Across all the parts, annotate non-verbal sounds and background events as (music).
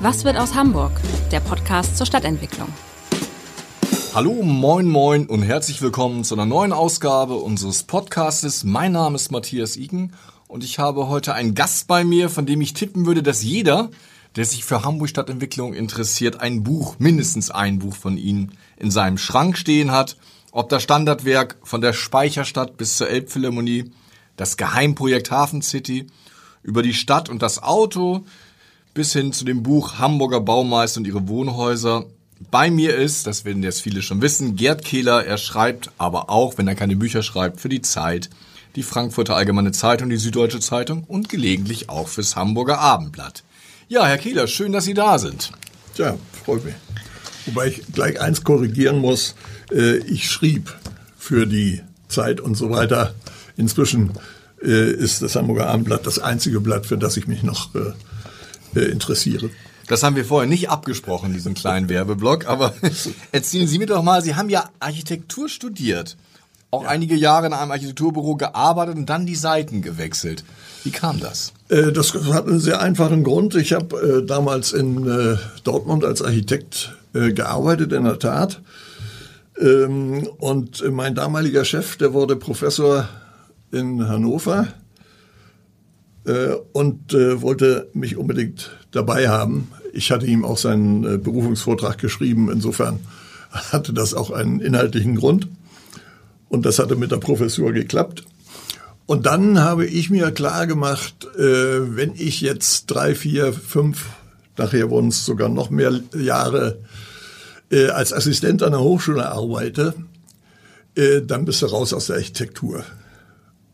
Was wird aus Hamburg? Der Podcast zur Stadtentwicklung. Hallo, moin, moin und herzlich willkommen zu einer neuen Ausgabe unseres Podcastes. Mein Name ist Matthias Iken und ich habe heute einen Gast bei mir, von dem ich tippen würde, dass jeder, der sich für Hamburg Stadtentwicklung interessiert, ein Buch, mindestens ein Buch von Ihnen in seinem Schrank stehen hat. Ob das Standardwerk von der Speicherstadt bis zur Elbphilharmonie, das Geheimprojekt Hafen City, über die Stadt und das Auto, bis hin zu dem Buch Hamburger Baumeister und ihre Wohnhäuser. Bei mir ist, das werden jetzt viele schon wissen, Gerd Kehler. Er schreibt aber auch, wenn er keine Bücher schreibt, für die Zeit, die Frankfurter Allgemeine Zeitung, die Süddeutsche Zeitung und gelegentlich auch fürs Hamburger Abendblatt. Ja, Herr Kehler, schön, dass Sie da sind. Tja, freut mich. Wobei ich gleich eins korrigieren muss. Äh, ich schrieb für die Zeit und so weiter. Inzwischen äh, ist das Hamburger Abendblatt das einzige Blatt, für das ich mich noch äh, interessiere. Das haben wir vorher nicht abgesprochen, diesen kleinen Werbeblock. Aber (laughs) erzählen Sie mir doch mal, Sie haben ja Architektur studiert. Auch ja. einige Jahre in einem Architekturbüro gearbeitet und dann die Seiten gewechselt. Wie kam das? Äh, das hat einen sehr einfachen Grund. Ich habe äh, damals in Dortmund als Architekt gearbeitet, in der Tat. Ähm, und mein damaliger Chef, der wurde Professor in Hannover äh, und äh, wollte mich unbedingt dabei haben. Ich hatte ihm auch seinen äh, Berufungsvortrag geschrieben. Insofern (laughs) hatte das auch einen inhaltlichen Grund. Und das hatte mit der Professur geklappt. Und dann habe ich mir klar gemacht, äh, wenn ich jetzt drei, vier, fünf, nachher wurden es sogar noch mehr Jahre äh, als Assistent an der Hochschule arbeite, äh, dann bist du raus aus der Architektur.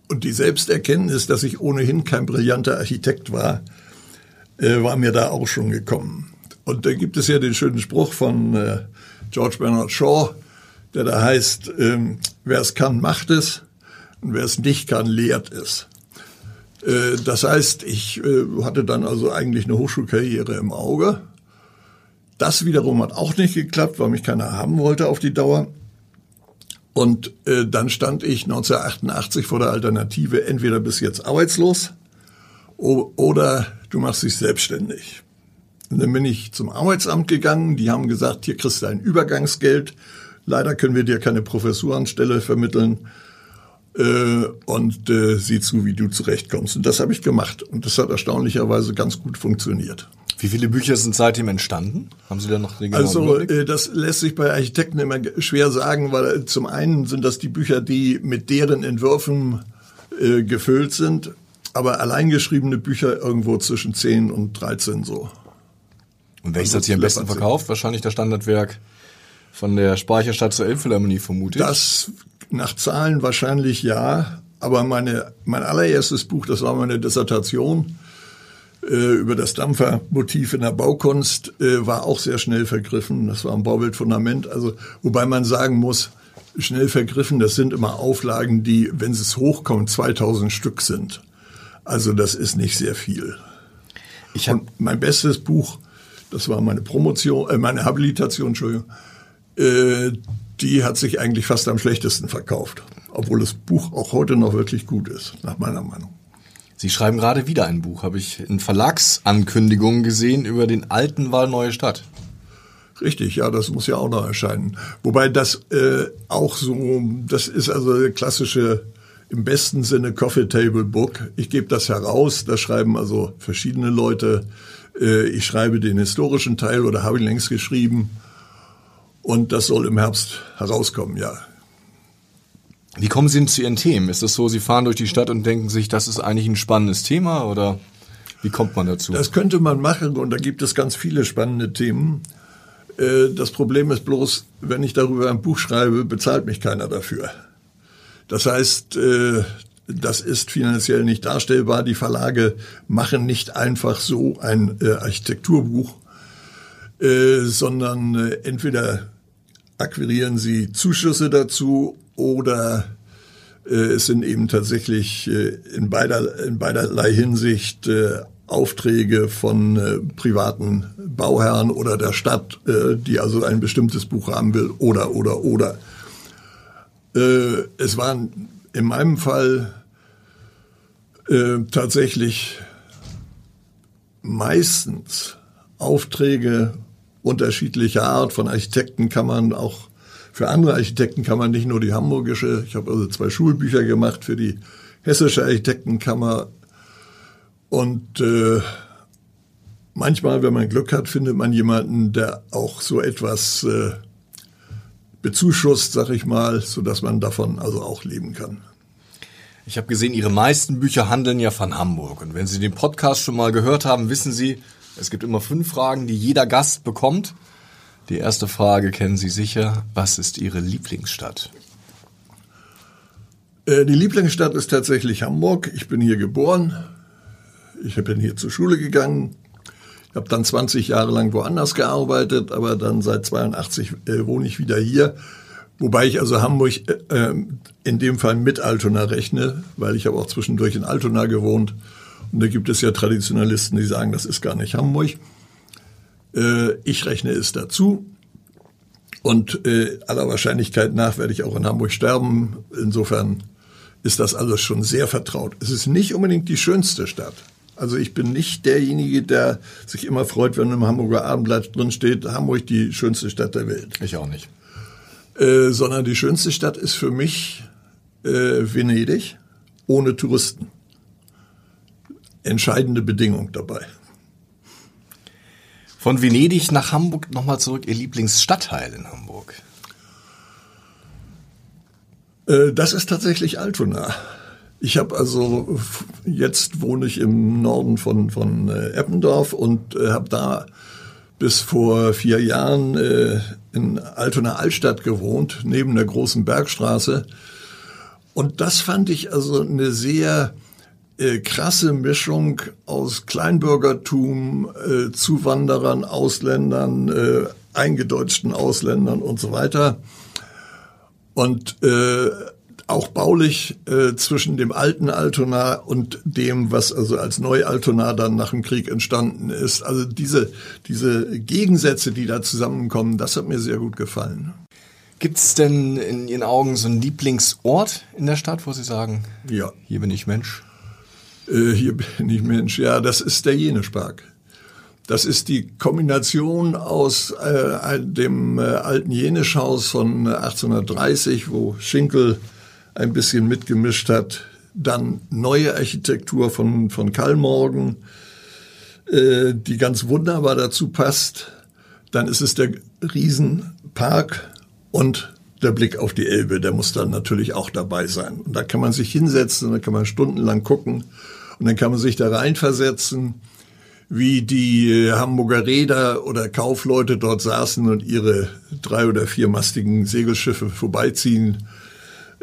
Und die Selbsterkenntnis, dass ich ohnehin kein brillanter Architekt war, äh, war mir da auch schon gekommen. Und da gibt es ja den schönen Spruch von äh, George Bernard Shaw, der da heißt, ähm, wer es kann, macht es und wer es nicht kann, lehrt es. Äh, das heißt, ich äh, hatte dann also eigentlich eine Hochschulkarriere im Auge. Das wiederum hat auch nicht geklappt, weil mich keiner haben wollte auf die Dauer. Und äh, dann stand ich 1988 vor der Alternative, entweder bist jetzt arbeitslos oder du machst dich selbstständig. Und dann bin ich zum Arbeitsamt gegangen, die haben gesagt, hier kriegst du ein Übergangsgeld. Leider können wir dir keine Professuranstelle vermitteln. Äh, und äh, sieh zu, wie du zurechtkommst. Und das habe ich gemacht. Und das hat erstaunlicherweise ganz gut funktioniert. Wie viele Bücher sind seitdem entstanden? Haben Sie da noch den Also äh, das lässt sich bei Architekten immer schwer sagen, weil äh, zum einen sind das die Bücher, die mit deren Entwürfen äh, gefüllt sind, aber alleingeschriebene Bücher irgendwo zwischen 10 und 13 so. Und welches also hat sich am besten verkauft? Wahrscheinlich das Standardwerk von der Speicherstadt zur Elbphilharmonie vermutet. Das nach Zahlen wahrscheinlich ja, aber meine, mein allererstes Buch, das war meine Dissertation, über das Dampfermotiv in der Baukunst äh, war auch sehr schnell vergriffen. Das war ein Baubildfundament. Also, wobei man sagen muss, schnell vergriffen, das sind immer Auflagen, die, wenn es hochkommt, 2000 Stück sind. Also das ist nicht sehr viel. Ich hab Und mein bestes Buch, das war meine Promotion, äh, meine Habilitation, Entschuldigung, äh, die hat sich eigentlich fast am schlechtesten verkauft. Obwohl das Buch auch heute noch wirklich gut ist, nach meiner Meinung. Sie schreiben gerade wieder ein Buch, habe ich in Verlagsankündigungen gesehen über den alten Wahl Neue Stadt. Richtig, ja, das muss ja auch noch erscheinen. Wobei das äh, auch so, das ist also klassische, im besten Sinne Coffee Table Book. Ich gebe das heraus, da schreiben also verschiedene Leute. Äh, ich schreibe den historischen Teil oder habe ihn längst geschrieben. Und das soll im Herbst herauskommen, ja. Wie kommen Sie denn zu Ihren Themen? Ist es so, Sie fahren durch die Stadt und denken sich, das ist eigentlich ein spannendes Thema oder wie kommt man dazu? Das könnte man machen und da gibt es ganz viele spannende Themen. Äh, das Problem ist bloß, wenn ich darüber ein Buch schreibe, bezahlt mich keiner dafür. Das heißt, äh, das ist finanziell nicht darstellbar. Die Verlage machen nicht einfach so ein äh, Architekturbuch, sondern entweder akquirieren sie Zuschüsse dazu oder äh, es sind eben tatsächlich äh, in, beider, in beiderlei Hinsicht äh, Aufträge von äh, privaten Bauherren oder der Stadt, äh, die also ein bestimmtes Buch haben will, oder, oder, oder. Äh, es waren in meinem Fall äh, tatsächlich meistens Aufträge unterschiedlicher Art von Architekten kann man auch für andere Architekten kann man nicht nur die hamburgische. Ich habe also zwei Schulbücher gemacht für die hessische Architektenkammer und äh, manchmal, wenn man Glück hat, findet man jemanden, der auch so etwas äh, bezuschusst, sag ich mal, so dass man davon also auch leben kann. Ich habe gesehen, Ihre meisten Bücher handeln ja von Hamburg. Und wenn Sie den Podcast schon mal gehört haben, wissen Sie, es gibt immer fünf Fragen, die jeder Gast bekommt. Die erste Frage kennen Sie sicher. Was ist Ihre Lieblingsstadt? Äh, die Lieblingsstadt ist tatsächlich Hamburg. Ich bin hier geboren. Ich bin hier zur Schule gegangen. Ich habe dann 20 Jahre lang woanders gearbeitet, aber dann seit 82 äh, wohne ich wieder hier. Wobei ich also Hamburg äh, äh, in dem Fall mit Altona rechne, weil ich habe auch zwischendurch in Altona gewohnt. Und da gibt es ja Traditionalisten, die sagen, das ist gar nicht Hamburg. Äh, ich rechne es dazu. Und äh, aller Wahrscheinlichkeit nach werde ich auch in Hamburg sterben. Insofern ist das alles schon sehr vertraut. Es ist nicht unbedingt die schönste Stadt. Also ich bin nicht derjenige, der sich immer freut, wenn im Hamburger Abendblatt drin steht, Hamburg die schönste Stadt der Welt. Ich auch nicht. Äh, sondern die schönste Stadt ist für mich äh, Venedig ohne Touristen. Entscheidende Bedingung dabei. Von Venedig nach Hamburg nochmal zurück, Ihr Lieblingsstadtteil in Hamburg. Äh, das ist tatsächlich Altona. Ich habe also, jetzt wohne ich im Norden von, von äh, Eppendorf und äh, habe da bis vor vier Jahren in Altona Altstadt gewohnt, neben der großen Bergstraße. Und das fand ich also eine sehr äh, krasse Mischung aus Kleinbürgertum, äh, Zuwanderern, Ausländern, äh, eingedeutschten Ausländern und so weiter. Und äh, auch baulich äh, zwischen dem alten Altona und dem, was also als Neu-Altona dann nach dem Krieg entstanden ist. Also diese, diese Gegensätze, die da zusammenkommen, das hat mir sehr gut gefallen. Gibt es denn in Ihren Augen so einen Lieblingsort in der Stadt, wo Sie sagen, ja. hier bin ich Mensch? Äh, hier bin ich Mensch. Ja, das ist der Jenespark. Das ist die Kombination aus äh, dem äh, alten Jenischhaus von 1830, wo Schinkel ein bisschen mitgemischt hat. Dann neue Architektur von, von Kallmorgen, äh, die ganz wunderbar dazu passt. Dann ist es der Riesenpark und der Blick auf die Elbe, der muss dann natürlich auch dabei sein. Und da kann man sich hinsetzen, da kann man stundenlang gucken und dann kann man sich da reinversetzen, wie die Hamburger Räder oder Kaufleute dort saßen und ihre drei- oder viermastigen Segelschiffe vorbeiziehen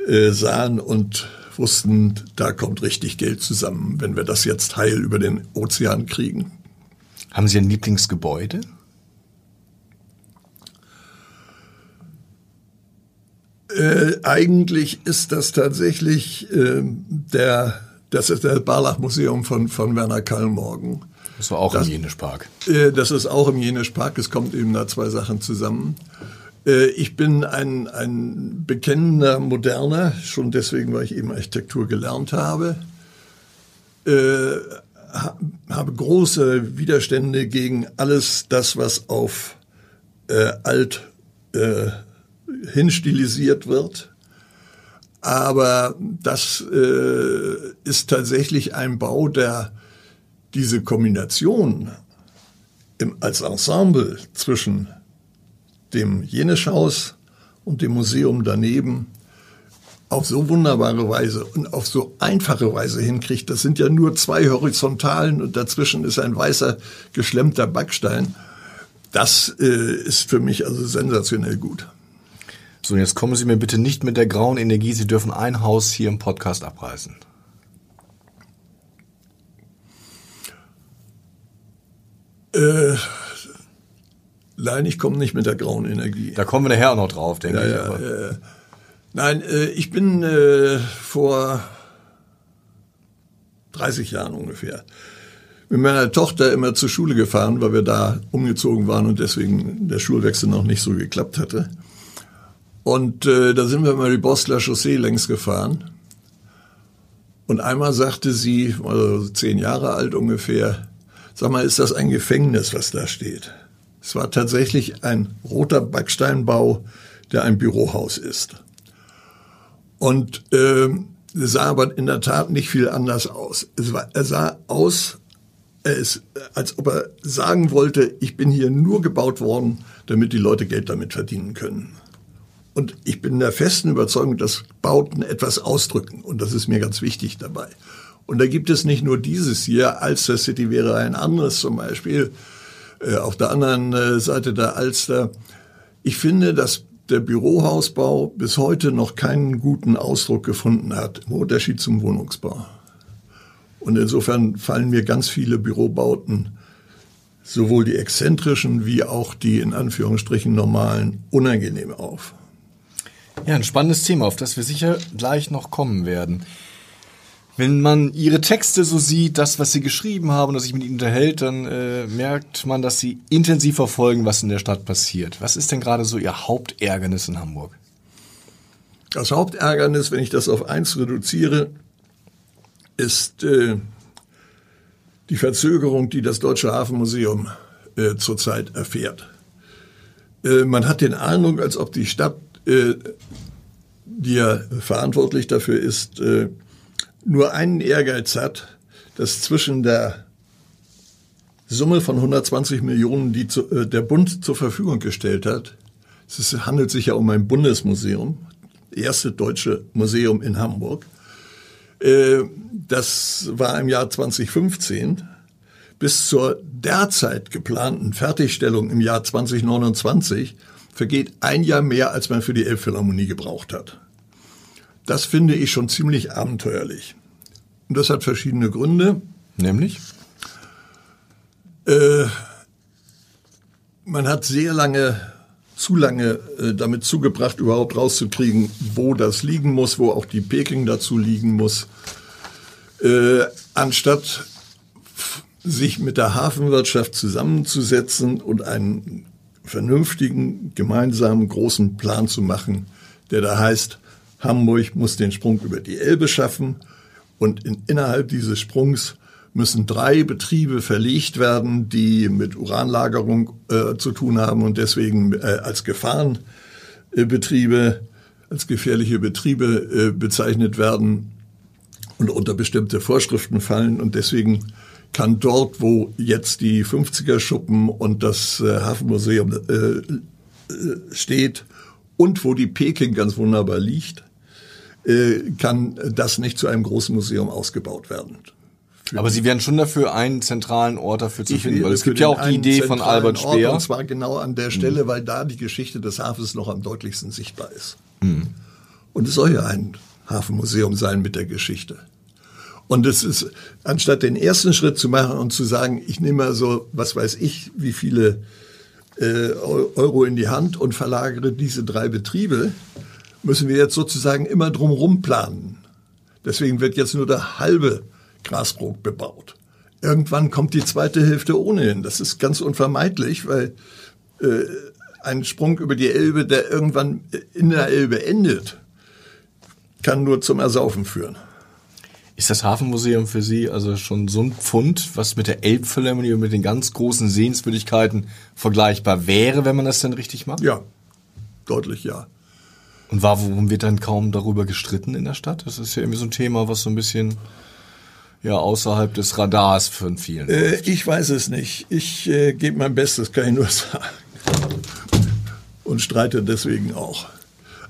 äh, sahen und wussten, da kommt richtig Geld zusammen, wenn wir das jetzt heil über den Ozean kriegen. Haben Sie ein Lieblingsgebäude? Äh, eigentlich ist das tatsächlich äh, der, das ist das Barlach-Museum von, von Werner Kallmorgen. Das war auch das, im Jenischpark. Äh, das ist auch im Jenischpark. Es kommt eben da zwei Sachen zusammen. Äh, ich bin ein, ein bekennender Moderner, schon deswegen, weil ich eben Architektur gelernt habe. Äh, habe große Widerstände gegen alles das, was auf äh, alt äh, hinstilisiert wird. Aber das äh, ist tatsächlich ein Bau, der diese Kombination im, als Ensemble zwischen dem Jenischhaus und dem Museum daneben auf so wunderbare Weise und auf so einfache Weise hinkriegt. Das sind ja nur zwei Horizontalen und dazwischen ist ein weißer geschlemmter Backstein. Das äh, ist für mich also sensationell gut. So, jetzt kommen Sie mir bitte nicht mit der grauen Energie. Sie dürfen ein Haus hier im Podcast abreißen. Äh, Nein, ich komme nicht mit der grauen Energie. Da kommen wir nachher auch noch drauf, denke ja, ich. Ja, äh, nein, äh, ich bin äh, vor 30 Jahren ungefähr mit meiner Tochter immer zur Schule gefahren, weil wir da umgezogen waren und deswegen der Schulwechsel noch nicht so geklappt hatte. Und äh, da sind wir mal die Bosler Chaussee längs gefahren. Und einmal sagte sie, also zehn Jahre alt ungefähr, sag mal, ist das ein Gefängnis, was da steht? Es war tatsächlich ein roter Backsteinbau, der ein Bürohaus ist. Und äh, sah aber in der Tat nicht viel anders aus. Es war, er sah aus, er ist, als ob er sagen wollte, ich bin hier nur gebaut worden, damit die Leute Geld damit verdienen können. Und ich bin der festen Überzeugung, dass Bauten etwas ausdrücken. Und das ist mir ganz wichtig dabei. Und da gibt es nicht nur dieses hier, Alster City wäre ein anderes zum Beispiel, äh, auf der anderen äh, Seite der Alster. Ich finde, dass der Bürohausbau bis heute noch keinen guten Ausdruck gefunden hat, im Unterschied zum Wohnungsbau. Und insofern fallen mir ganz viele Bürobauten, sowohl die exzentrischen wie auch die in Anführungsstrichen normalen, unangenehm auf. Ja, ein spannendes Thema, auf das wir sicher gleich noch kommen werden. Wenn man ihre Texte so sieht, das, was sie geschrieben haben und sich mit ihnen unterhält, dann äh, merkt man, dass sie intensiv verfolgen, was in der Stadt passiert. Was ist denn gerade so ihr Hauptärgernis in Hamburg? Das Hauptärgernis, wenn ich das auf eins reduziere, ist äh, die Verzögerung, die das Deutsche Hafenmuseum äh, zurzeit erfährt. Äh, man hat den Eindruck, als ob die Stadt, äh, die verantwortlich dafür ist, äh, nur einen Ehrgeiz hat, dass zwischen der Summe von 120 Millionen, die zu, äh, der Bund zur Verfügung gestellt hat, es handelt sich ja um ein Bundesmuseum, erste deutsche Museum in Hamburg, äh, das war im Jahr 2015 bis zur derzeit geplanten Fertigstellung im Jahr 2029 vergeht ein Jahr mehr, als man für die Elbphilharmonie gebraucht hat. Das finde ich schon ziemlich abenteuerlich. Und das hat verschiedene Gründe. Nämlich? Äh, man hat sehr lange, zu lange äh, damit zugebracht, überhaupt rauszukriegen, wo das liegen muss, wo auch die Peking dazu liegen muss. Äh, anstatt sich mit der Hafenwirtschaft zusammenzusetzen und einen vernünftigen, gemeinsamen, großen Plan zu machen, der da heißt, Hamburg muss den Sprung über die Elbe schaffen. Und in, innerhalb dieses Sprungs müssen drei Betriebe verlegt werden, die mit Uranlagerung äh, zu tun haben und deswegen äh, als Gefahrenbetriebe, als gefährliche Betriebe äh, bezeichnet werden und unter bestimmte Vorschriften fallen. Und deswegen kann dort, wo jetzt die 50er Schuppen und das äh, Hafenmuseum äh, äh, steht und wo die Peking ganz wunderbar liegt, äh, kann das nicht zu einem großen Museum ausgebaut werden. Aber Sie werden schon dafür einen zentralen Ort dafür zu finden, weil es gibt ja auch die Idee von Albert Speer. Ort, und zwar genau an der Stelle, mhm. weil da die Geschichte des Hafens noch am deutlichsten sichtbar ist. Mhm. Und es soll ja ein Hafenmuseum sein mit der Geschichte. Und es ist, anstatt den ersten Schritt zu machen und zu sagen, ich nehme mal so, was weiß ich, wie viele äh, Euro in die Hand und verlagere diese drei Betriebe, müssen wir jetzt sozusagen immer drumherum planen. Deswegen wird jetzt nur der halbe Grasbrook bebaut. Irgendwann kommt die zweite Hälfte ohnehin. Das ist ganz unvermeidlich, weil äh, ein Sprung über die Elbe, der irgendwann in der Elbe endet, kann nur zum Ersaufen führen. Ist das Hafenmuseum für Sie also schon so ein Pfund, was mit der Elbphilharmonie und mit den ganz großen Sehenswürdigkeiten vergleichbar wäre, wenn man das denn richtig macht? Ja, deutlich ja. Und warum wird dann kaum darüber gestritten in der Stadt? Das ist ja irgendwie so ein Thema, was so ein bisschen ja außerhalb des Radars von vielen. Äh, ich weiß es nicht. Ich äh, gebe mein Bestes, kann ich nur (laughs) sagen. Und streite deswegen auch.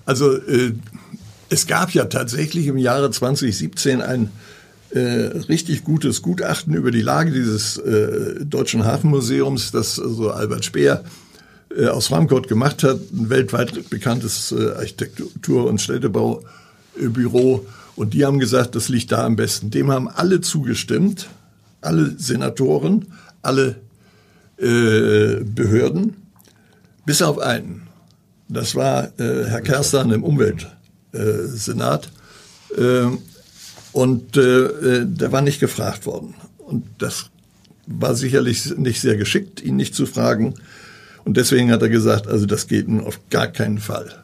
Also äh, es gab ja tatsächlich im Jahre 2017 ein äh, richtig gutes Gutachten über die Lage dieses äh, Deutschen Hafenmuseums, das also Albert Speer äh, aus Frankfurt gemacht hat, ein weltweit bekanntes äh, Architektur- und Städtebaubüro. Und die haben gesagt, das liegt da am besten. Dem haben alle zugestimmt, alle Senatoren, alle äh, Behörden, bis auf einen. Das war äh, Herr Kerstan im Umwelt. Äh, Senat. Äh, und äh, der war nicht gefragt worden. Und das war sicherlich nicht sehr geschickt, ihn nicht zu fragen. Und deswegen hat er gesagt, also das geht nun auf gar keinen Fall.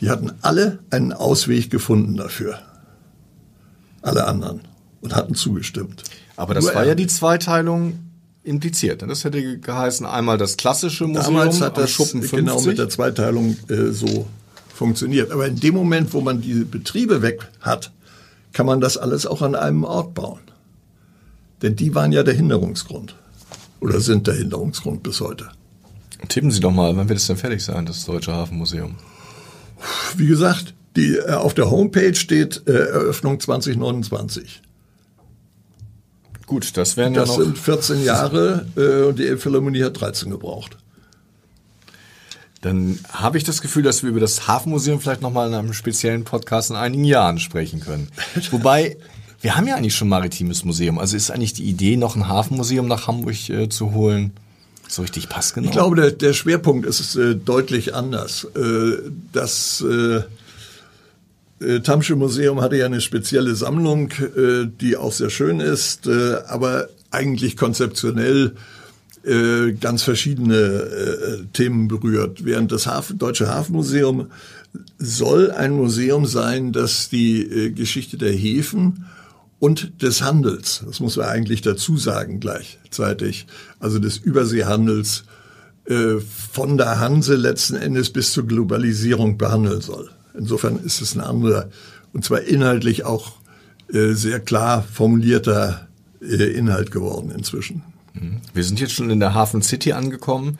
Die hatten alle einen Ausweg gefunden dafür. Alle anderen. Und hatten zugestimmt. Aber das Nur war er. ja die Zweiteilung impliziert. Das hätte geheißen, einmal das klassische Museum Damals hat das Schuppen 50. genau mit der Zweiteilung äh, so funktioniert. Aber in dem Moment, wo man diese Betriebe weg hat, kann man das alles auch an einem Ort bauen. Denn die waren ja der Hinderungsgrund. Oder sind der Hinderungsgrund bis heute. Tippen Sie doch mal, wann wird es denn fertig sein, das Deutsche Hafenmuseum? Wie gesagt, die, äh, auf der Homepage steht äh, Eröffnung 2029. Gut, das wären ja Das noch. sind 14 Jahre äh, und die Elbphilharmonie hat 13 gebraucht. Dann habe ich das Gefühl, dass wir über das Hafenmuseum vielleicht nochmal in einem speziellen Podcast in einigen Jahren sprechen können. (laughs) Wobei, wir haben ja eigentlich schon ein maritimes Museum. Also ist eigentlich die Idee, noch ein Hafenmuseum nach Hamburg äh, zu holen, so richtig passgenau? Ich glaube, der, der Schwerpunkt ist äh, deutlich anders. Äh, das äh, äh, Tamsche Museum hatte ja eine spezielle Sammlung, äh, die auch sehr schön ist, aber eigentlich konzeptionell äh, ganz verschiedene äh, Themen berührt. Während das Hafen, Deutsche Hafenmuseum soll ein Museum sein, das die äh, Geschichte der Häfen und des Handels, das muss man eigentlich dazu sagen gleichzeitig, also des Überseehandels äh, von der Hanse letzten Endes bis zur Globalisierung behandeln soll. Insofern ist es ein anderer und zwar inhaltlich auch äh, sehr klar formulierter Inhalt geworden inzwischen. Wir sind jetzt schon in der Hafen City angekommen.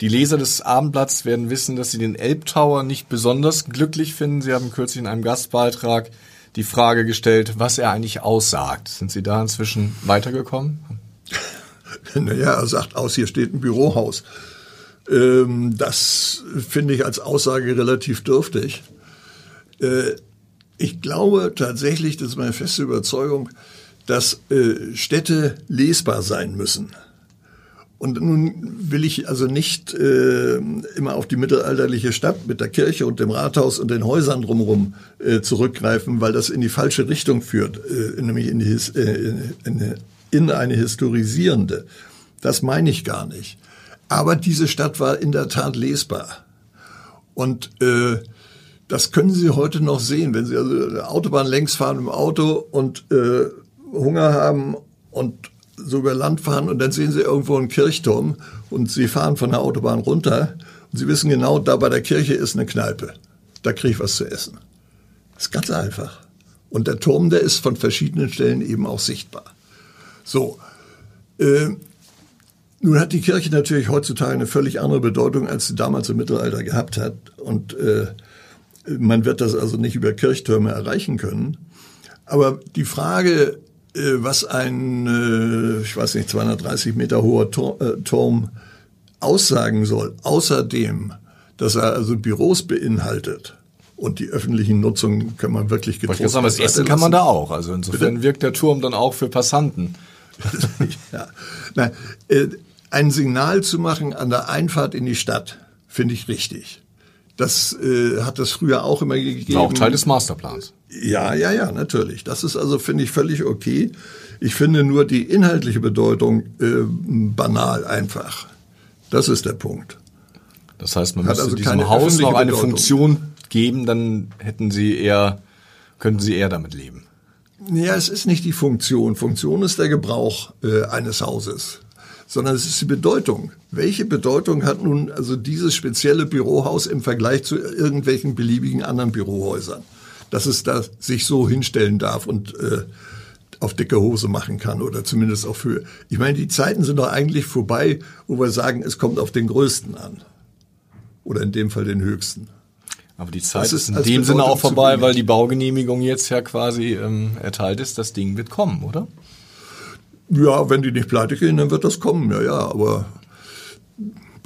Die Leser des Abendblatts werden wissen, dass sie den Elbtower nicht besonders glücklich finden. Sie haben kürzlich in einem Gastbeitrag die Frage gestellt, was er eigentlich aussagt. Sind Sie da inzwischen weitergekommen? (laughs) Naja, er sagt aus, hier steht ein Bürohaus. Ähm, das finde ich als Aussage relativ dürftig. Äh, ich glaube tatsächlich, das ist meine feste Überzeugung, dass äh, Städte lesbar sein müssen. Und nun will ich also nicht äh, immer auf die mittelalterliche Stadt mit der Kirche und dem Rathaus und den Häusern drumherum äh, zurückgreifen, weil das in die falsche Richtung führt, äh, nämlich in, die, äh, in, eine- in eine historisierende. Das meine ich gar nicht. Aber diese Stadt war in der Tat lesbar. Und äh, das können Sie heute noch sehen, wenn Sie also Autobahn längs fahren im Auto und äh, Hunger haben und so über Land fahren und dann sehen Sie irgendwo einen Kirchturm und Sie fahren von der Autobahn runter und Sie wissen genau, da bei der Kirche ist eine Kneipe. Da kriege ich was zu essen. Das ist ganz einfach. Und der Turm, der ist von verschiedenen Stellen eben auch sichtbar. So, äh, nun hat die Kirche natürlich heutzutage eine völlig andere Bedeutung, als sie damals im Mittelalter gehabt hat. Und äh, man wird das also nicht über Kirchtürme erreichen können. Aber die Frage, was ein, äh, ich weiß nicht, 230 Meter hoher äh, Turm aussagen soll, außerdem, dass er also Büros beinhaltet und die öffentlichen Nutzungen kann man wirklich ich getrost gerade sagen, beiseite essen kann man da auch. Also insofern wirkt der Turm dann auch für Passanten. (laughs) ja. Nein, äh, ein Signal zu machen an der Einfahrt in die Stadt, finde ich richtig. Das äh, hat es früher auch immer gegeben. War auch Teil des Masterplans. Ja, ja, ja, natürlich. Das ist also, finde ich, völlig okay. Ich finde nur die inhaltliche Bedeutung äh, banal einfach. Das ist der Punkt. Das heißt, man Hat müsste also diesem Haus noch eine Bedeutung. Funktion geben, dann hätten sie eher, könnten sie eher damit leben. Ja, es ist nicht die Funktion. Funktion ist der Gebrauch äh, eines Hauses, sondern es ist die Bedeutung. Welche Bedeutung hat nun also dieses spezielle Bürohaus im Vergleich zu irgendwelchen beliebigen anderen Bürohäusern? Dass es da sich so hinstellen darf und äh, auf dicke Hose machen kann oder zumindest auf Höhe. Ich meine, die Zeiten sind doch eigentlich vorbei, wo wir sagen, es kommt auf den Größten an. Oder in dem Fall den Höchsten. Aber die Zeit Das ist in dem Sinne auch vorbei, weil die Baugenehmigung jetzt ja quasi ähm, erteilt ist. Das Ding wird kommen, oder? Ja, wenn die nicht pleite gehen, dann wird das kommen, ja, ja, aber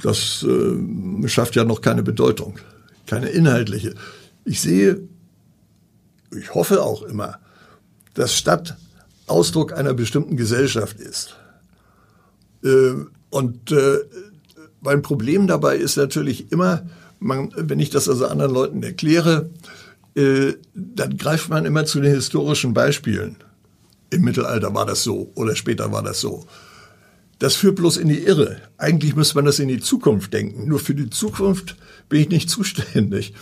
das äh, schafft ja noch keine Bedeutung, keine inhaltliche. Ich sehe, ich hoffe auch immer, dass Stadt Ausdruck einer bestimmten Gesellschaft ist. Äh, und äh, mein Problem dabei ist natürlich immer, man, wenn ich das also anderen Leuten erkläre, äh, dann greift man immer zu den historischen Beispielen. Im Mittelalter war das so oder später war das so. Das führt bloß in die Irre. Eigentlich müsste man das in die Zukunft denken. Nur für die Zukunft bin ich nicht (laughs) zuständig.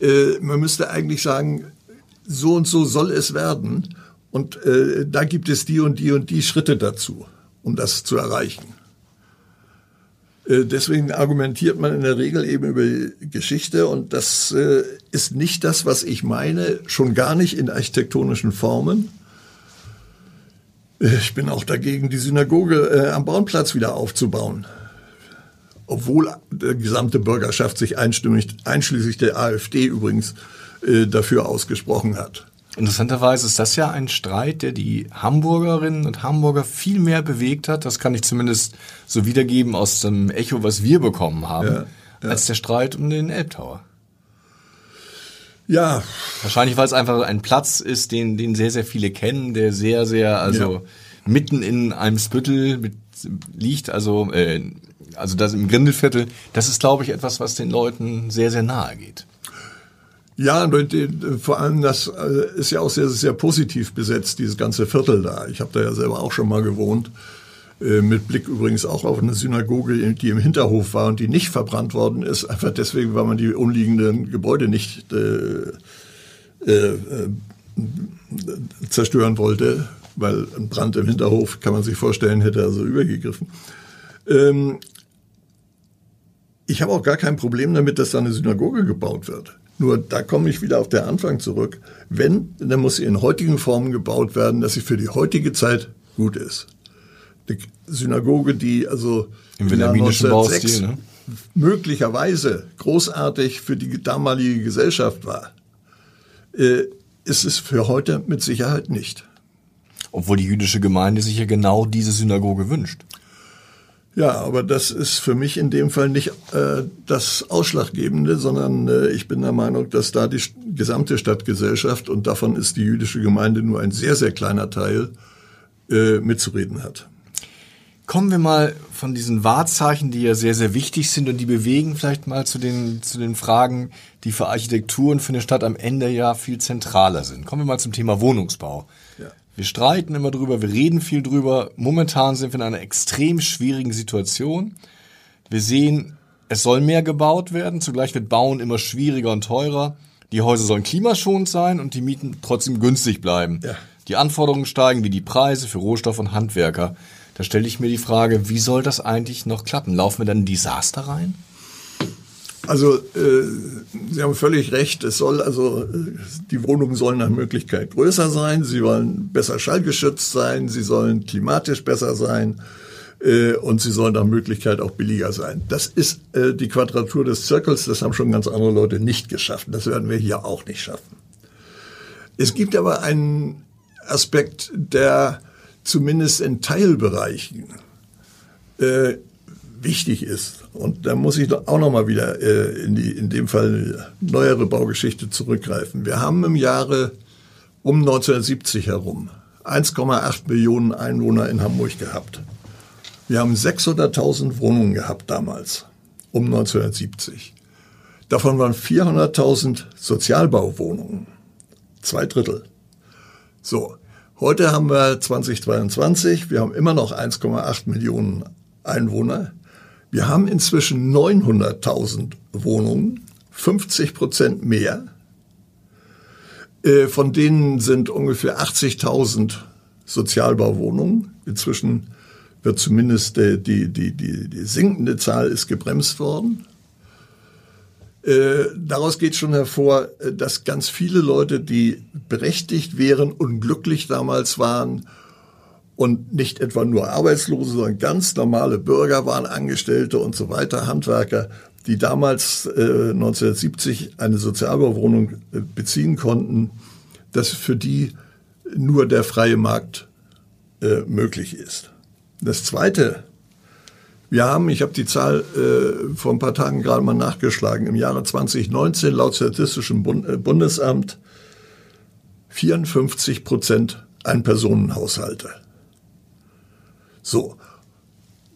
Äh, man müsste eigentlich sagen, so und so soll es werden. Und äh, da gibt es die und die und die Schritte dazu, um das zu erreichen. Äh, deswegen argumentiert man in der Regel eben über Geschichte und das äh, ist nicht das, was ich meine, schon gar nicht in architektonischen Formen. Äh, ich bin auch dagegen, die Synagoge am Bauernplatz wieder aufzubauen. Obwohl die gesamte Bürgerschaft sich einstimmig, einschließlich der AfD übrigens, dafür ausgesprochen hat. Interessanterweise ist das ja ein Streit, der die Hamburgerinnen und Hamburger viel mehr bewegt hat. Das kann ich zumindest so wiedergeben aus dem Echo, was wir bekommen haben, ja, ja. als der Streit um den Elbtower. Ja. Wahrscheinlich, weil es einfach ein Platz ist, den, den sehr, sehr viele kennen, der sehr, sehr, also ja. mitten in einem Spüttel mit, liegt, also, äh, also das im Grindelviertel. Das ist, glaube ich, etwas, was den Leuten sehr, sehr nahe geht. Ja, vor allem das äh, ist ja auch sehr, sehr positiv besetzt, dieses ganze Viertel da. Ich habe da ja selber auch schon mal gewohnt. Äh, mit Blick übrigens auch auf eine Synagoge, die im Hinterhof war und die nicht verbrannt worden ist, einfach deswegen, weil man die umliegenden Gebäude nicht äh, äh, zerstören wollte, weil ein Brand im Hinterhof, kann man sich vorstellen, hätte also übergegriffen. Ähm, ich habe auch gar kein Problem damit, dass da eine Synagoge gebaut wird. Nur da komme ich wieder auf den Anfang zurück. Wenn, dann muss sie in heutigen Formen gebaut werden, dass sie für die heutige Zeit gut ist. Die Synagoge, die also im wilhelminischen Baustil, ne? möglicherweise großartig für die damalige Gesellschaft war, äh, ist es für heute mit Sicherheit nicht. Obwohl die jüdische Gemeinde sich ja genau diese Synagoge wünscht. Ja, aber das ist für mich in dem Fall nicht äh, das Ausschlaggebende, sondern äh, ich bin der Meinung, dass da die gesamte Stadtgesellschaft, und davon ist die jüdische Gemeinde nur ein sehr, sehr kleiner Teil, äh, mitzureden hat. Kommen wir mal von diesen Wahrzeichen, die ja sehr, sehr wichtig sind und die bewegen vielleicht mal zu den, zu den Fragen, die für Architektur und für eine Stadt am Ende ja viel zentraler sind. Kommen wir mal zum Thema Wohnungsbau. Ja. Wir streiten immer drüber, wir reden viel drüber. Momentan sind wir in einer extrem schwierigen Situation. Wir sehen, es soll mehr gebaut werden, zugleich wird Bauen immer schwieriger und teurer. Die Häuser sollen klimaschonend sein und die Mieten trotzdem günstig bleiben. Ja. Die Anforderungen steigen wie die Preise für Rohstoff und Handwerker. Da stelle ich mir die Frage, wie soll das eigentlich noch klappen? Laufen wir dann in Desaster rein? Also äh, Sie haben völlig recht. Es soll also äh, die Wohnungen sollen nach Möglichkeit größer sein. Sie wollen besser schallgeschützt sein. Sie sollen klimatisch besser sein äh, und sie sollen nach Möglichkeit auch billiger sein. Das ist äh, die Quadratur des Zirkels. Das haben schon ganz andere Leute nicht geschafft. Das werden wir hier auch nicht schaffen. Es gibt aber einen Aspekt, der zumindest in Teilbereichen äh, wichtig ist. Und da muss ich auch noch mal wieder äh, in, die, in dem Fall neuere Baugeschichte zurückgreifen. Wir haben im Jahre um 1970 herum 1,8 Millionen Einwohner in Hamburg gehabt. Wir haben 600.000 Wohnungen gehabt damals, um 1970. Davon waren 400.000 Sozialbauwohnungen. Zwei Drittel. So. Heute haben wir 2022. Wir haben immer noch 1,8 Millionen Einwohner. Wir haben inzwischen 900.000 Wohnungen, 50 Prozent mehr. Äh, von denen sind ungefähr 80.000 Sozialbauwohnungen. Inzwischen wird zumindest die, die, die, die sinkende Zahl ist gebremst worden. Äh, daraus geht schon hervor, äh, dass ganz viele Leute, die berechtigt wären und glücklich damals waren, und nicht etwa nur Arbeitslose, sondern ganz normale Bürger waren Angestellte und so weiter, Handwerker, die damals äh, 1970 eine Sozialbauwohnung äh, beziehen konnten, dass für die nur der freie Markt möglich ist. Das Zweite, wir haben, ich habe die Zahl äh, vor ein paar Tagen gerade mal nachgeschlagen, im Jahre 2019 laut Statistischem Bund, äh, Bundesamt 54 Prozent Einpersonenhaushalte. So.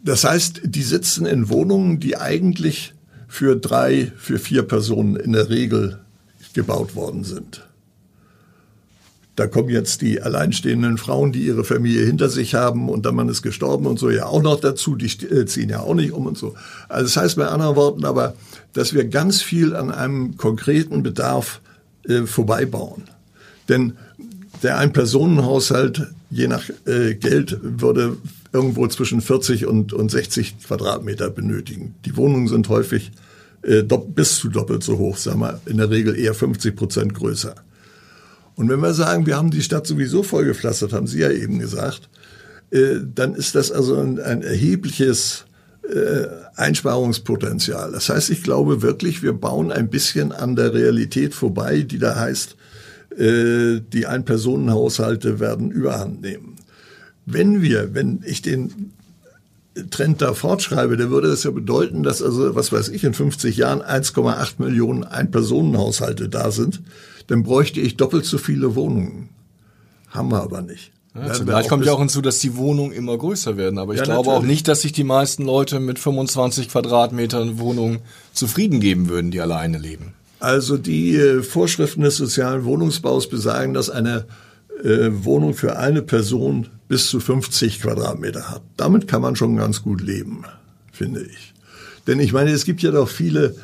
Das heißt, die sitzen in Wohnungen, die eigentlich für drei, für vier Personen in der Regel gebaut worden sind. Da kommen jetzt die alleinstehenden Frauen, die ihre Familie hinter sich haben und der Mann ist gestorben und so ja auch noch dazu. Die äh, ziehen ja auch nicht um und so. Also das heißt mit anderen Worten aber, dass wir ganz viel an einem konkreten Bedarf äh, vorbeibauen. Denn der Ein-Personen-Haushalt, je nach äh, Geld, würde irgendwo zwischen 40 und, und 60 Quadratmeter benötigen. Die Wohnungen sind häufig äh, bis zu doppelt so hoch, sagen wir in der Regel eher 50 Prozent größer. Und wenn wir sagen, wir haben die Stadt sowieso vollgepflastert, haben Sie ja eben gesagt, äh, dann ist das also ein, ein erhebliches äh, Einsparungspotenzial. Das heißt, ich glaube wirklich, wir bauen ein bisschen an der Realität vorbei, die da heißt, äh, die Ein-Personen-Haushalte werden überhand nehmen. Wenn wir, wenn ich den Trend da fortschreibe, dann würde das ja bedeuten, dass also, was weiß ich, in 50 Jahren 1,8 Millionen Ein-Personen-Haushalte da sind. Dann bräuchte ich doppelt so viele Wohnungen. Haben wir aber nicht. Ja, zugleich kommt ja auch hinzu, dass die Wohnungen immer größer werden. Aber ich ja, glaube natürlich. auch nicht, dass sich die meisten Leute mit 25 Quadratmetern Wohnung zufrieden geben würden, die alleine leben. Also die äh, Vorschriften des sozialen Wohnungsbaus besagen, dass eine äh, Wohnung für eine Person bis zu 50 Quadratmeter hat. Damit kann man schon ganz gut leben, finde ich. Denn ich meine, es gibt ja doch viele,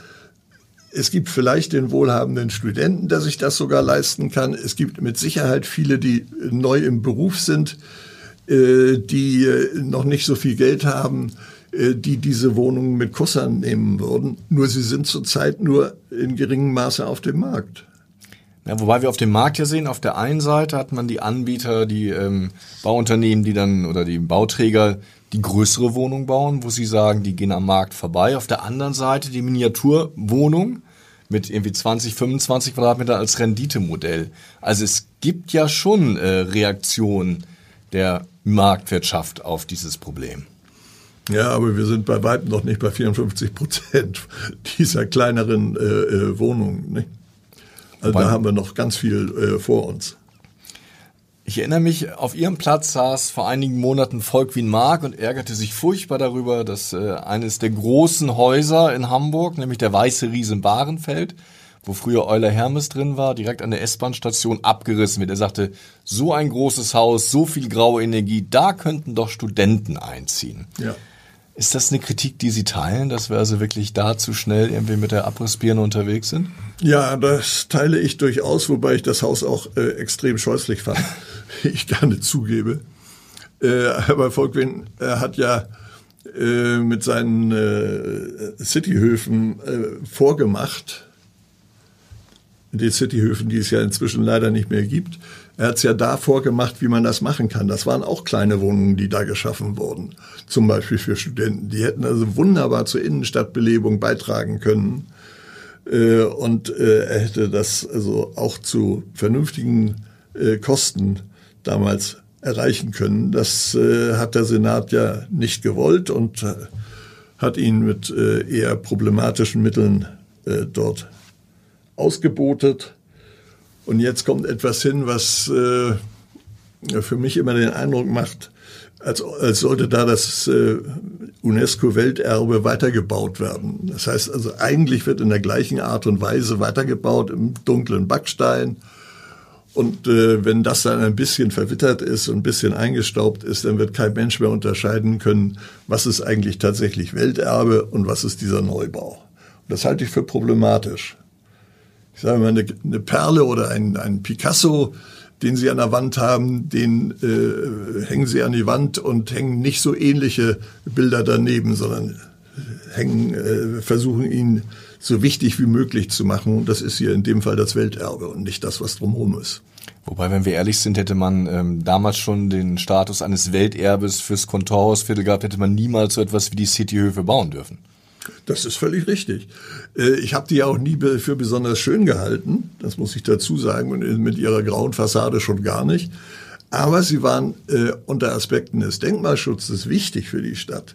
es gibt vielleicht den wohlhabenden Studenten, der sich das sogar leisten kann. Es gibt mit Sicherheit viele, die neu im Beruf sind, äh, die äh, noch nicht so viel Geld haben, die diese Wohnungen mit Kussern nehmen würden. Nur sie sind zurzeit nur in geringem Maße auf dem Markt. Ja, wobei wir auf dem Markt ja sehen, auf der einen Seite hat man die Anbieter, die ähm, Bauunternehmen, die dann oder die Bauträger, die größere Wohnung bauen, wo sie sagen, die gehen am Markt vorbei. Auf der anderen Seite die Miniaturwohnung mit irgendwie 20, 25 Quadratmeter als Renditemodell. Also es gibt ja schon äh, Reaktionen der Marktwirtschaft auf dieses Problem. Ja, aber wir sind bei weitem noch nicht bei 54 Prozent (laughs) dieser kleineren äh, äh, Wohnungen. Nicht? Also da haben wir noch ganz viel äh, vor uns. Ich erinnere mich, auf Ihrem Platz saß vor einigen Monaten Volk Wien Mark und ärgerte sich furchtbar darüber, dass äh, eines der großen Häuser in Hamburg, nämlich der Weiße Riesen Bahrenfeld, wo früher Euler Hermes drin war, direkt an der S-Bahn-Station abgerissen wird. Er sagte, so ein großes Haus, so viel graue Energie, da könnten doch Studenten einziehen. Ja. Ist das eine Kritik, die Sie teilen, dass wir also wirklich da zu schnell irgendwie mit der Abrissbirne unterwegs sind? Ja, das teile ich durchaus, wobei ich das Haus auch äh, extrem scheußlich fand, (laughs) ich gerne zugebe. Äh, aber Volkwin äh, hat ja äh, mit seinen äh, Cityhöfen äh, vorgemacht, die Cityhöfen, die es ja inzwischen leider nicht mehr gibt, er hat es ja da vorgemacht, wie man das machen kann. Das waren auch kleine Wohnungen, die da geschaffen wurden. Zum Beispiel für Studenten. Die hätten also wunderbar zur Innenstadtbelebung beitragen können. Äh, und äh, er hätte das also auch zu vernünftigen äh, Kosten damals erreichen können. Das hat der Senat ja nicht gewollt und hat ihn mit eher problematischen Mitteln dort ausgebotet. Und jetzt kommt etwas hin, was äh, für mich immer den Eindruck macht, als, als sollte da das äh, UNESCO-Welterbe weitergebaut werden. Das heißt also, eigentlich wird in der gleichen Art und Weise weitergebaut im dunklen Backstein. Und äh, wenn das dann ein bisschen verwittert ist und ein bisschen eingestaubt ist, dann wird kein Mensch mehr unterscheiden können, was ist eigentlich tatsächlich Welterbe und was ist dieser Neubau. Und das halte ich für problematisch ich sage mal, eine, eine Perle oder ein, ein Picasso, den Sie an der Wand haben, den äh, hängen Sie an die Wand und hängen nicht so ähnliche Bilder daneben, sondern hängen, äh, versuchen ihn so wichtig wie möglich zu machen. Und das ist hier in dem Fall das Welterbe und nicht das, was drumherum ist. Wobei, wenn wir ehrlich sind, hätte man ähm, damals schon den Status eines Welterbes fürs Kontorhausviertel gehabt, hätte man niemals so etwas wie die Cityhöfe bauen dürfen. Das ist völlig richtig. Äh, ich habe die ja auch nie für besonders schön gehalten, das muss ich dazu sagen, und mit ihrer grauen Fassade schon gar nicht. Aber sie waren äh, unter Aspekten des Denkmalschutzes wichtig für die Stadt.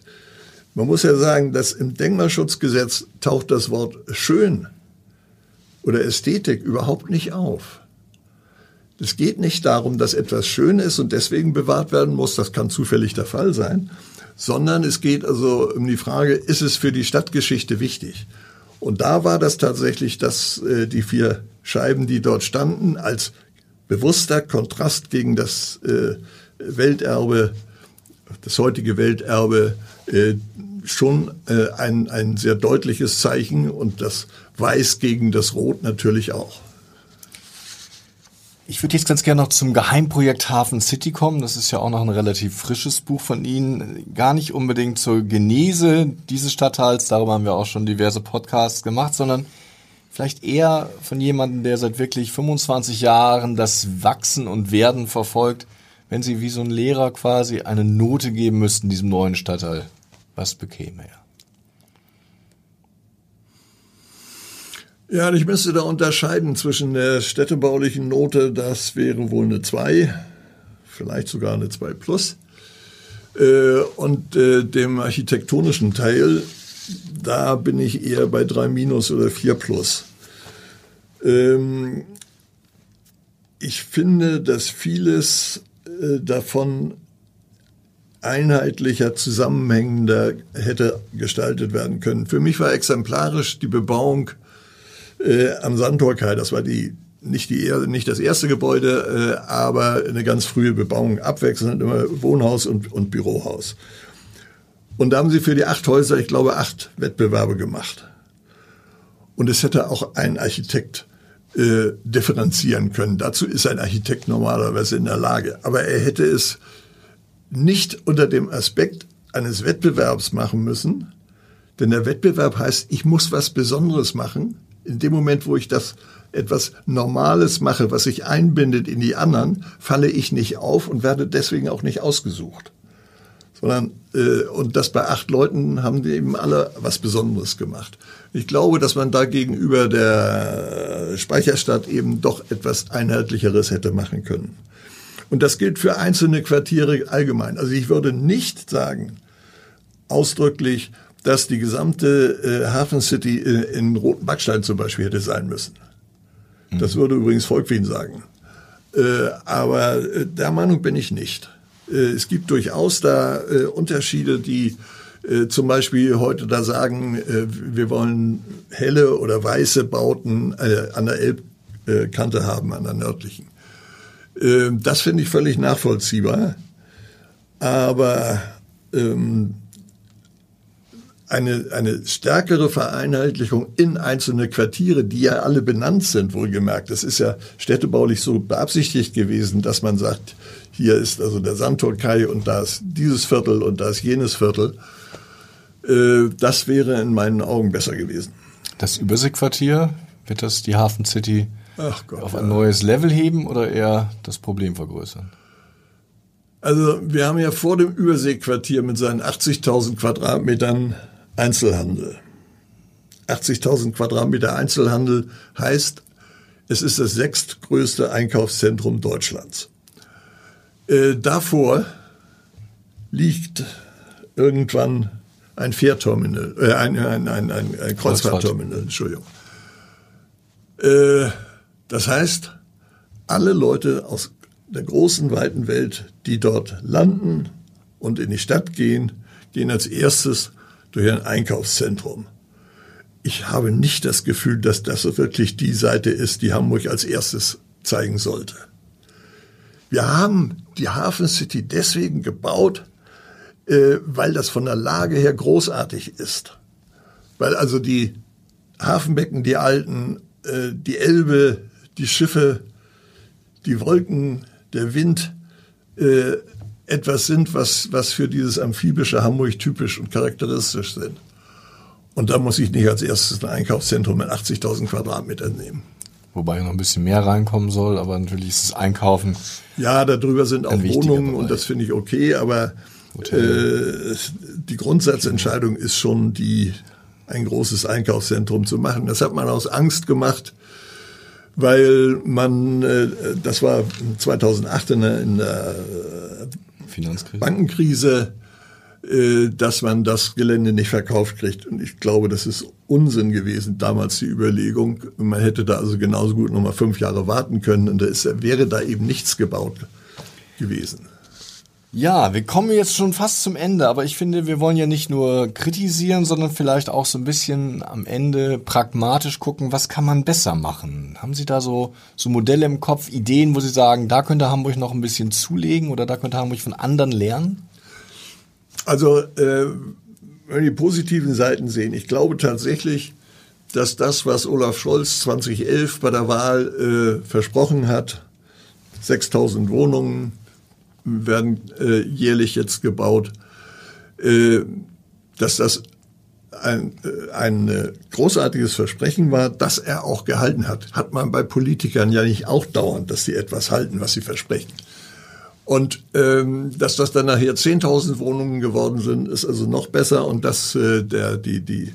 Man muss ja sagen, dass im Denkmalschutzgesetz taucht das Wort schön oder Ästhetik überhaupt nicht auf. Es geht nicht darum, dass etwas schön ist und deswegen bewahrt werden muss. Das kann zufällig der Fall sein sondern es geht also um die Frage, ist es für die Stadtgeschichte wichtig? Und da war das tatsächlich, dass äh, die vier Scheiben, die dort standen, als bewusster Kontrast gegen das äh, Welterbe, das heutige Welterbe, äh, schon äh, ein, ein sehr deutliches Zeichen und das Weiß gegen das Rot natürlich auch. Ich würde jetzt ganz gerne noch zum Geheimprojekt Hafen City kommen. Das ist ja auch noch ein relativ frisches Buch von Ihnen. Gar nicht unbedingt zur Genese dieses Stadtteils, darüber haben wir auch schon diverse Podcasts gemacht, sondern vielleicht eher von jemandem, der seit wirklich 25 Jahren das Wachsen und Werden verfolgt. Wenn Sie wie so ein Lehrer quasi eine Note geben müssten diesem neuen Stadtteil, was bekäme er? Ja, ich müsste da unterscheiden zwischen der städtebaulichen Note, das wäre wohl eine 2, vielleicht sogar eine 2 plus, äh, und äh, dem architektonischen Teil, da bin ich eher bei 3 minus oder 4 plus. Ähm, ich finde, dass vieles äh, davon einheitlicher, zusammenhängender hätte gestaltet werden können. Für mich war exemplarisch die Bebauung äh, am Sandtorkai. Das war die nicht, die, nicht das erste Gebäude, äh, aber eine ganz frühe Bebauung, abwechselnd immer Wohnhaus und, und Bürohaus. Und da haben sie für die acht Häuser, ich glaube, acht Wettbewerbe gemacht. Und es hätte auch ein Architekt äh, differenzieren können. Dazu ist ein Architekt normalerweise in der Lage. Aber er hätte es nicht unter dem Aspekt eines Wettbewerbs machen müssen, denn der Wettbewerb heißt, ich muss was Besonderes machen, in dem Moment, wo ich das etwas Normales mache, was sich einbindet in die anderen, falle ich nicht auf und werde deswegen auch nicht ausgesucht. Sondern, äh, und das bei acht Leuten haben die eben alle was Besonderes gemacht. Ich glaube, dass man da gegenüber der Speicherstadt eben doch etwas Einheitlicheres hätte machen können. Und das gilt für einzelne Quartiere allgemein. Also ich würde nicht sagen, ausdrücklich, dass die gesamte äh, Hafen City äh, in Roten Backstein zum Beispiel hätte sein müssen. Mhm. Das würde übrigens Volkwin sagen. Äh, aber äh, der Meinung bin ich nicht. Äh, es gibt durchaus da äh, Unterschiede, die äh, zum Beispiel heute da sagen, wir wollen helle oder weiße Bauten an der Elbkante haben, an der nördlichen. Das finde ich völlig nachvollziehbar. Aber ähm, eine, eine stärkere Vereinheitlichung in einzelne Quartiere, die ja alle benannt sind, wohlgemerkt. Das ist ja städtebaulich so beabsichtigt gewesen, dass man sagt, hier ist also der Sandtorkai und da ist dieses Viertel und da ist jenes Viertel. Äh, das wäre in meinen Augen besser gewesen. Das Überseequartier, wird das die Hafen City Gott, auf ein neues Level heben oder eher das Problem vergrößern? Also wir haben ja vor dem Überseequartier mit seinen 80.000 Quadratmetern Einzelhandel. 80.000 Quadratmeter Einzelhandel heißt, es ist das sechstgrößte Einkaufszentrum Deutschlands. Äh, davor liegt irgendwann ein Fährterminal, äh, ein, ein, ein, ein, ein Kreuzfahrtterminal, Entschuldigung. Äh, das heißt, alle Leute aus der großen, weiten Welt, die dort landen und in die Stadt gehen, gehen als erstes durch ein Einkaufszentrum. Ich habe nicht das Gefühl, dass das wirklich die Seite ist, die Hamburg als erstes zeigen sollte. Wir haben die Hafen City deswegen gebaut, äh, weil das von der Lage her großartig ist. Weil also die Hafenbecken, die alten, äh, die Elbe, die Schiffe, die Wolken, der Wind, äh, etwas sind, was, was für dieses amphibische Hamburg typisch und charakteristisch sind. Und da muss ich nicht als erstes ein Einkaufszentrum mit 80.000 Quadratmetern nehmen. Wobei noch ein bisschen mehr reinkommen soll, aber natürlich ist das Einkaufen. Ja, darüber sind auch Wohnungen und das finde ich okay, aber äh, die Grundsatzentscheidung ist schon die, ein großes Einkaufszentrum zu machen. Das hat man aus Angst gemacht, weil man, äh, das war 2008 in der, in der Finanzkrise. Bankenkrise, äh, dass man das Gelände nicht verkauft kriegt. Und ich glaube, das ist Unsinn gewesen, damals die Überlegung. Man hätte da also genauso gut nochmal fünf Jahre warten können und da ist, wäre da eben nichts gebaut gewesen. Ja, wir kommen jetzt schon fast zum Ende, aber ich finde, wir wollen ja nicht nur kritisieren, sondern vielleicht auch so ein bisschen am Ende pragmatisch gucken, was kann man besser machen? Haben Sie da so, so Modelle im Kopf, Ideen, wo Sie sagen, da könnte Hamburg noch ein bisschen zulegen oder da könnte Hamburg von anderen lernen? Also, äh, wenn wir die positiven Seiten sehen, ich glaube tatsächlich, dass das, was Olaf Scholz 2011 bei der Wahl äh, versprochen hat, 6000 Wohnungen werden äh, jährlich jetzt gebaut. Äh, dass das ein, äh, ein äh, großartiges Versprechen war, das er auch gehalten hat. Hat man bei Politikern ja nicht auch dauernd, dass sie etwas halten, was sie versprechen. Und ähm, dass das dann nachher 10.000 Wohnungen geworden sind, ist also noch besser. Und dass äh, der, die, die,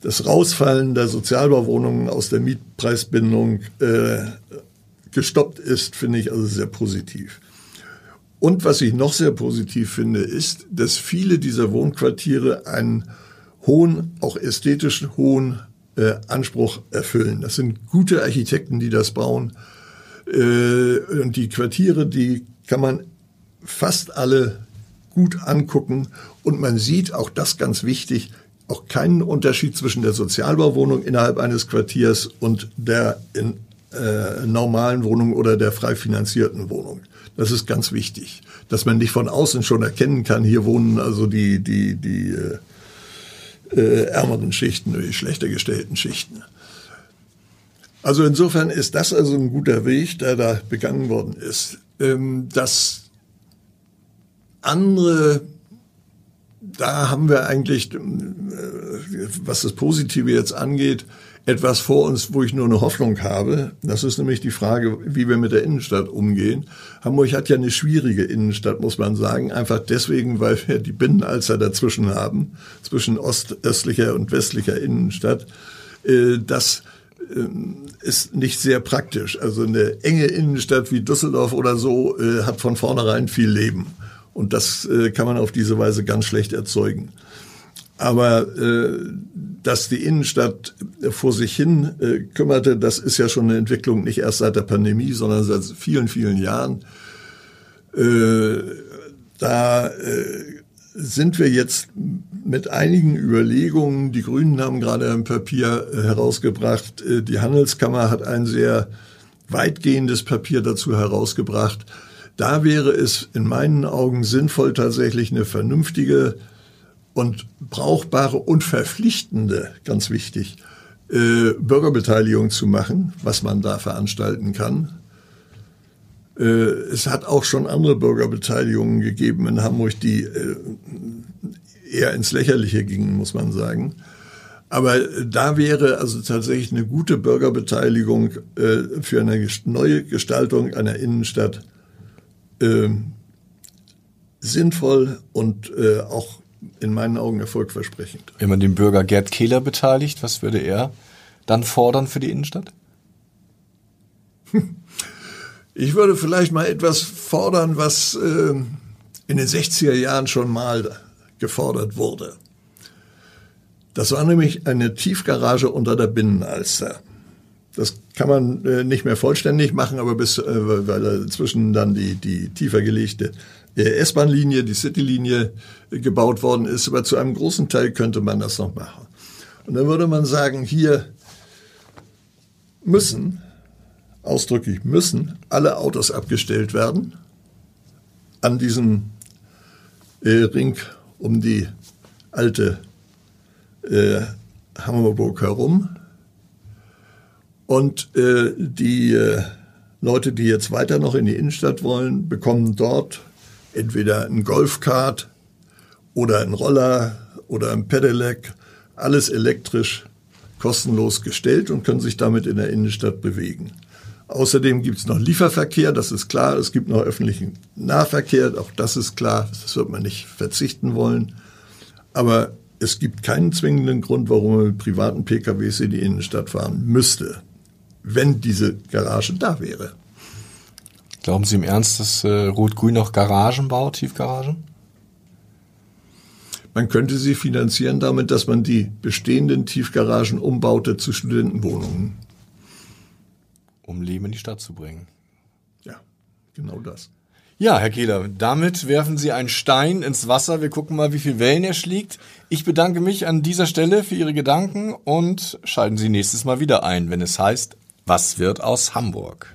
das Rausfallen der Sozialbauwohnungen aus der Mietpreisbindung äh, gestoppt ist, finde ich also sehr positiv. Und was ich noch sehr positiv finde, ist, dass viele dieser Wohnquartiere einen hohen, auch ästhetischen hohen äh, Anspruch erfüllen. Das sind gute Architekten, die das bauen. Äh, und die Quartiere, die kann man fast alle gut angucken und man sieht, auch das ganz wichtig, auch keinen Unterschied zwischen der Sozialbauwohnung innerhalb eines Quartiers und der in äh, normalen Wohnung oder der frei finanzierten Wohnung. Das ist ganz wichtig, dass man nicht von außen schon erkennen kann, hier wohnen also die, die, die äh, äh, ärmeren Schichten, die schlechter gestellten Schichten. Also insofern ist das also ein guter Weg, der da begangen worden ist. Ähm, das andere, da haben wir eigentlich, äh, was das Positive jetzt angeht, etwas vor uns, wo ich nur eine Hoffnung habe. Das ist nämlich die Frage, wie wir mit der Innenstadt umgehen. Hamburg hat ja eine schwierige Innenstadt, muss man sagen. Einfach deswegen, weil wir die Binnenalzer dazwischen haben, zwischen ostöstlicher und westlicher Innenstadt. Äh, das ähm, ist nicht sehr praktisch. Also eine enge Innenstadt wie Düsseldorf oder so äh, hat von vornherein viel Leben. Und das äh, kann man auf diese Weise ganz schlecht erzeugen. Aber äh, dass die Innenstadt vor sich hin äh, kümmerte, das ist ja schon eine Entwicklung nicht erst seit der Pandemie, sondern seit vielen, vielen Jahren. Äh, da äh, sind wir jetzt mit einigen Überlegungen, die Grünen haben gerade ein Papier äh, herausgebracht, äh, die Handelskammer hat ein sehr weitgehendes Papier dazu herausgebracht. Da wäre es in meinen Augen sinnvoll, tatsächlich eine vernünftige und brauchbare und verpflichtende, ganz wichtig, äh, Bürgerbeteiligung zu machen, was man da veranstalten kann. Äh, es hat auch schon andere Bürgerbeteiligungen gegeben in Hamburg, die äh, eher ins Lächerliche gingen, muss man sagen. Aber da wäre also tatsächlich eine gute Bürgerbeteiligung äh, für eine neue Gestaltung einer Innenstadt äh, sinnvoll und äh, auch in meinen Augen erfolgversprechend. Wenn man den Bürger Gerd Kehler beteiligt, was würde er dann fordern für die Innenstadt? (laughs) Ich würde vielleicht mal etwas fordern, was äh, in den 60er Jahren schon mal gefordert wurde. Das war nämlich eine Tiefgarage unter der Binnenalster. Das kann man äh, nicht mehr vollständig machen, aber bis, äh, weil dazwischen dann die, die tiefer gelegte S-Bahn-Linie, die City-Linie gebaut worden ist. Aber zu einem großen Teil könnte man das noch machen. Und dann würde man sagen, hier müssen, ausdrücklich müssen, alle Autos abgestellt werden an diesem äh, Ring um die alte äh, Hammerburg herum. Und äh, die äh, Leute, die jetzt weiter noch in die Innenstadt wollen, bekommen dort entweder ein Golfkart oder ein Roller oder ein Pedelec, alles elektrisch kostenlos gestellt und können sich damit in der Innenstadt bewegen. Außerdem gibt es noch Lieferverkehr, das ist klar. Es gibt noch öffentlichen Nahverkehr, auch das ist klar. Das wird man nicht verzichten wollen. Aber es gibt keinen zwingenden Grund, warum man mit privaten PKWs in die Innenstadt fahren müsste, wenn diese Garage da wäre. Glauben Sie im Ernst, dass äh, Rot-Grün noch Garagen baut, Tiefgaragen? Man könnte sie finanzieren damit, dass man die bestehenden Tiefgaragen umbaute zu Studentenwohnungen. Um Leben in die Stadt zu bringen. Ja, genau das. Ja, Herr Kehler, damit werfen Sie einen Stein ins Wasser. Wir gucken mal, wie viel Wellen er schlägt. Ich bedanke mich an dieser Stelle für Ihre Gedanken und schalten Sie nächstes Mal wieder ein, wenn es heißt, was wird aus Hamburg?